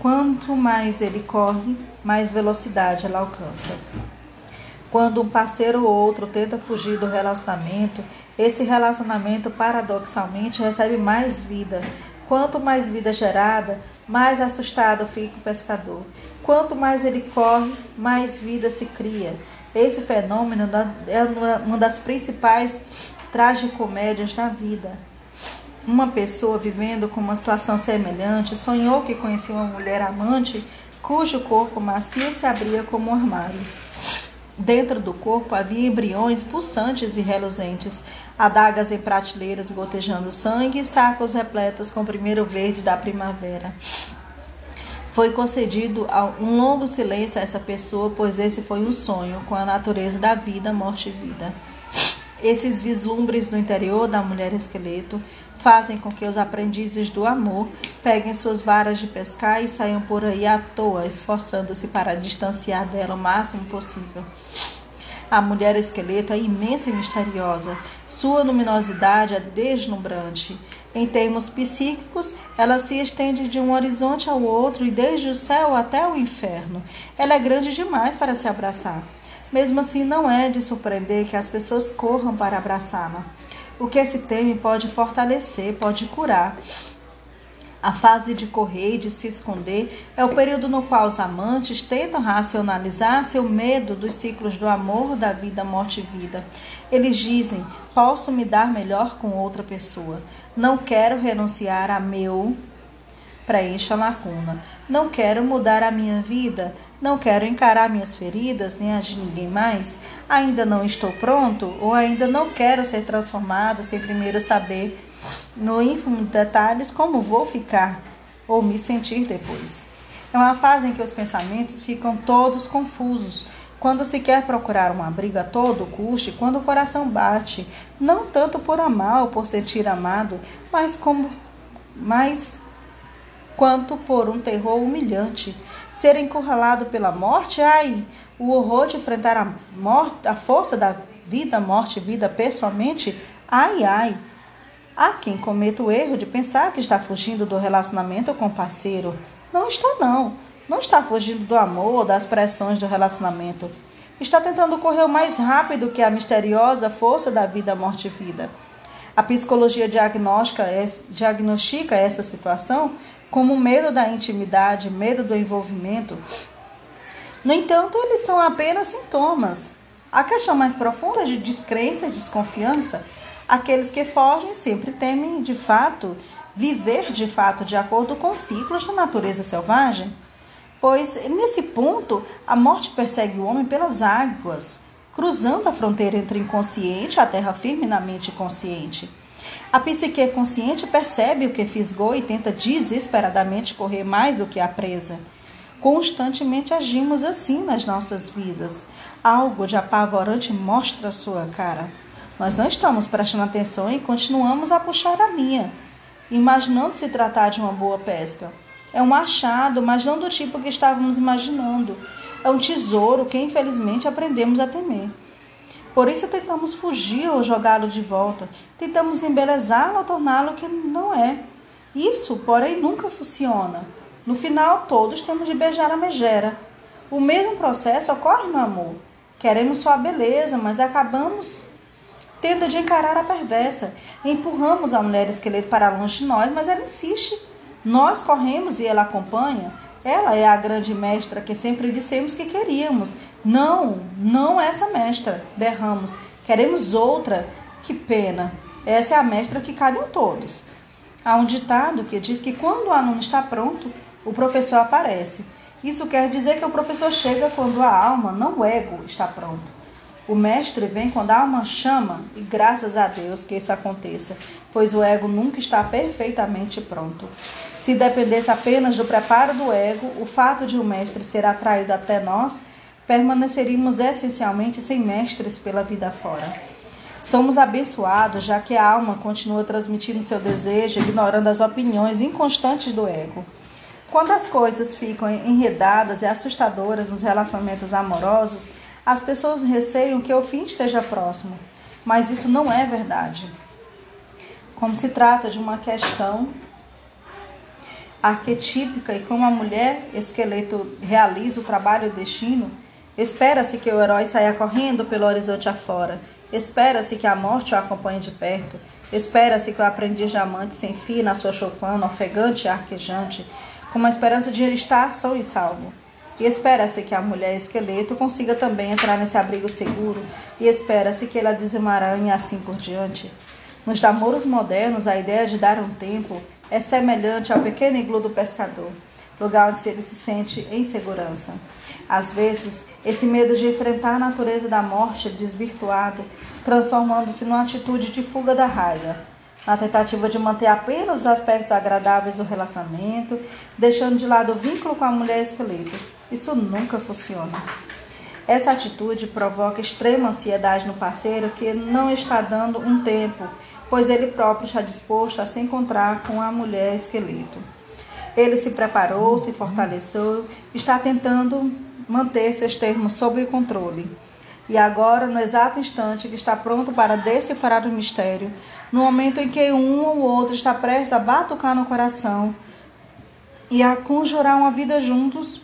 Quanto mais ele corre, mais velocidade ela alcança. Quando um parceiro ou outro tenta fugir do relacionamento, esse relacionamento paradoxalmente recebe mais vida. Quanto mais vida gerada, mais assustado fica o pescador. Quanto mais ele corre, mais vida se cria. Esse fenômeno é uma das principais tragicomédias da vida. Uma pessoa vivendo com uma situação semelhante sonhou que conhecia uma mulher amante cujo corpo macio se abria como um armário. Dentro do corpo havia embriões pulsantes e reluzentes, adagas em prateleiras gotejando sangue e sacos repletos com o primeiro verde da primavera. Foi concedido um longo silêncio a essa pessoa, pois esse foi um sonho com a natureza da vida, morte e vida. Esses vislumbres no interior da mulher esqueleto fazem com que os aprendizes do amor peguem suas varas de pescar e saiam por aí à toa, esforçando-se para distanciar dela o máximo possível. A mulher esqueleto é imensa e misteriosa. Sua luminosidade é deslumbrante. Em termos psíquicos, ela se estende de um horizonte ao outro e desde o céu até o inferno. Ela é grande demais para se abraçar. Mesmo assim, não é de surpreender que as pessoas corram para abraçá-la. O que se teme pode fortalecer, pode curar. A fase de correr e de se esconder é o período no qual os amantes tentam racionalizar seu medo dos ciclos do amor, da vida, morte e vida. Eles dizem: Posso me dar melhor com outra pessoa. Não quero renunciar a meu preencha a lacuna. Não quero mudar a minha vida, não quero encarar minhas feridas, nem as de ninguém mais. Ainda não estou pronto, ou ainda não quero ser transformado sem primeiro saber, no ínfimo detalhes, como vou ficar ou me sentir depois. É uma fase em que os pensamentos ficam todos confusos, quando se quer procurar um abrigo a todo custo, quando o coração bate, não tanto por amar ou por sentir amado, mas como mais quanto por um terror humilhante. Ser encurralado pela morte, ai, o horror de enfrentar a morte, a força da vida, morte e vida pessoalmente, ai, ai. Há quem cometa o erro de pensar que está fugindo do relacionamento com o parceiro. Não está, não. Não está fugindo do amor, das pressões do relacionamento. Está tentando correr o mais rápido que a misteriosa força da vida, morte e vida. A psicologia diagnóstica, diagnostica essa situação como medo da intimidade, medo do envolvimento. No entanto, eles são apenas sintomas. A questão mais profunda de descrença e desconfiança Aqueles que fogem sempre temem, de fato, viver de fato de acordo com os ciclos da natureza selvagem. Pois, nesse ponto, a morte persegue o homem pelas águas, cruzando a fronteira entre inconsciente a terra firme na mente consciente. A psique consciente percebe o que fisgou e tenta desesperadamente correr mais do que a presa. Constantemente agimos assim nas nossas vidas. Algo de apavorante mostra sua cara. Nós não estamos prestando atenção e continuamos a puxar a linha, imaginando se tratar de uma boa pesca. É um achado, mas não do tipo que estávamos imaginando. É um tesouro que infelizmente aprendemos a temer. Por isso tentamos fugir ou jogá-lo de volta. Tentamos embelezá-lo ou torná-lo que não é. Isso, porém, nunca funciona. No final, todos temos de beijar a megera. O mesmo processo ocorre no amor. Queremos sua beleza, mas acabamos tendo de encarar a perversa. Empurramos a mulher esqueleto para longe de nós, mas ela insiste. Nós corremos e ela acompanha. Ela é a grande mestra que sempre dissemos que queríamos. Não, não essa mestra. Berramos. Queremos outra. Que pena. Essa é a mestra que cabe a todos. Há um ditado que diz que quando o aluno está pronto, o professor aparece. Isso quer dizer que o professor chega quando a alma, não o ego, está pronto. O mestre vem quando a alma chama, e graças a Deus que isso aconteça, pois o ego nunca está perfeitamente pronto. Se dependesse apenas do preparo do ego, o fato de o mestre ser atraído até nós, permaneceríamos essencialmente sem mestres pela vida fora. Somos abençoados, já que a alma continua transmitindo seu desejo, ignorando as opiniões inconstantes do ego. Quando as coisas ficam enredadas e assustadoras nos relacionamentos amorosos, as pessoas receiam que o fim esteja próximo, mas isso não é verdade. Como se trata de uma questão arquetípica e como a mulher esqueleto realiza o trabalho e o destino, espera-se que o herói saia correndo pelo horizonte afora, espera-se que a morte o acompanhe de perto, espera-se que o aprendiz diamante se enfie na sua choupana, ofegante e arquejante, com uma esperança de estar são e salvo. E espera-se que a mulher esqueleto consiga também entrar nesse abrigo seguro, e espera-se que ela desemaranhe assim por diante. Nos namoros modernos, a ideia de dar um tempo é semelhante ao pequeno iglu do pescador, lugar onde ele se sente em segurança. Às vezes, esse medo de enfrentar a natureza da morte desvirtuado, transformando-se numa atitude de fuga da raiva, na tentativa de manter apenas os aspectos agradáveis do relacionamento, deixando de lado o vínculo com a mulher esqueleto. Isso nunca funciona. Essa atitude provoca extrema ansiedade no parceiro que não está dando um tempo, pois ele próprio está disposto a se encontrar com a mulher esqueleto. Ele se preparou, se fortaleceu, está tentando manter seus termos sob o controle. E agora, no exato instante que está pronto para decifrar o mistério, no momento em que um ou outro está prestes a batucar no coração e a conjurar uma vida juntos,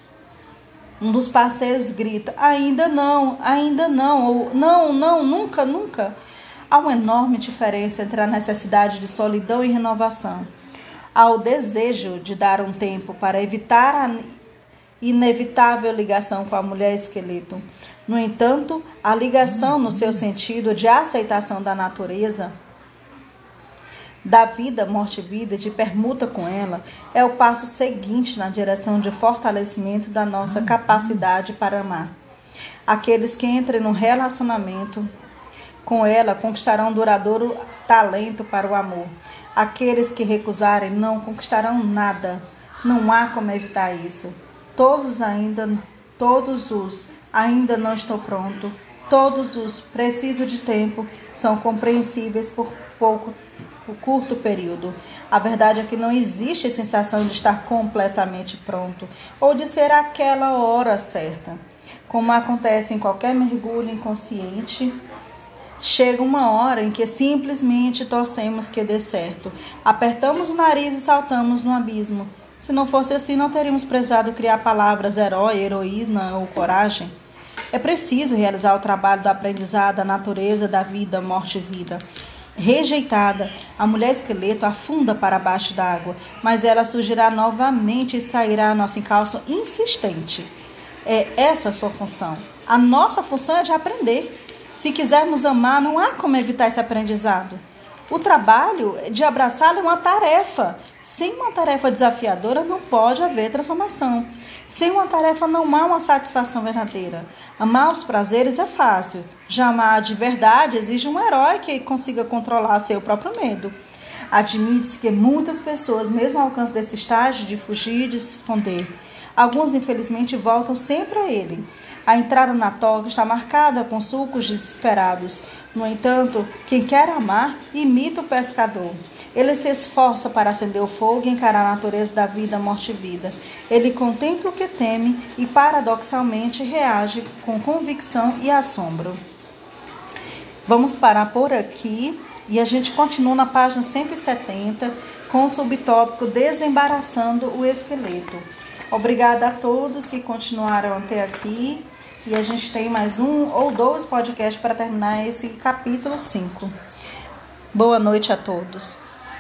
um dos parceiros grita: ainda não, ainda não, ou não, não, nunca, nunca. Há uma enorme diferença entre a necessidade de solidão e renovação. Há o desejo de dar um tempo para evitar a inevitável ligação com a mulher esqueleto. No entanto, a ligação, no seu sentido de aceitação da natureza, da vida, morte e vida, de permuta com ela, é o passo seguinte na direção de fortalecimento da nossa capacidade para amar. Aqueles que entrem no relacionamento com ela conquistarão um duradouro talento para o amor. Aqueles que recusarem não conquistarão nada. Não há como evitar isso. Todos ainda, todos os ainda não estou pronto. Todos os preciso de tempo são compreensíveis por pouco por curto período. A verdade é que não existe a sensação de estar completamente pronto ou de ser aquela hora certa. Como acontece em qualquer mergulho inconsciente, chega uma hora em que simplesmente torcemos que dê certo. Apertamos o nariz e saltamos no abismo. Se não fosse assim, não teríamos precisado criar palavras herói, heroína ou coragem. É preciso realizar o trabalho do aprendizado da natureza da vida, morte e vida. Rejeitada, a mulher esqueleto afunda para baixo d'água, mas ela surgirá novamente e sairá a nosso encalço insistente. É essa a sua função. A nossa função é de aprender. Se quisermos amar, não há como evitar esse aprendizado. O trabalho de abraçá-lo é uma tarefa. Sem uma tarefa desafiadora, não pode haver transformação. Sem uma tarefa, não há uma satisfação verdadeira. Amar os prazeres é fácil. Já amar de verdade exige um herói que consiga controlar seu próprio medo. Admite-se que muitas pessoas, mesmo ao alcance desse estágio de fugir e de se esconder, alguns infelizmente voltam sempre a ele. A entrada na toga está marcada com sulcos desesperados. No entanto, quem quer amar imita o pescador. Ele se esforça para acender o fogo e encarar a natureza da vida, morte e vida. Ele contempla o que teme e, paradoxalmente, reage com convicção e assombro. Vamos parar por aqui e a gente continua na página 170 com o subtópico Desembaraçando o Esqueleto. Obrigada a todos que continuaram até aqui e a gente tem mais um ou dois podcasts para terminar esse capítulo 5. Boa noite a todos.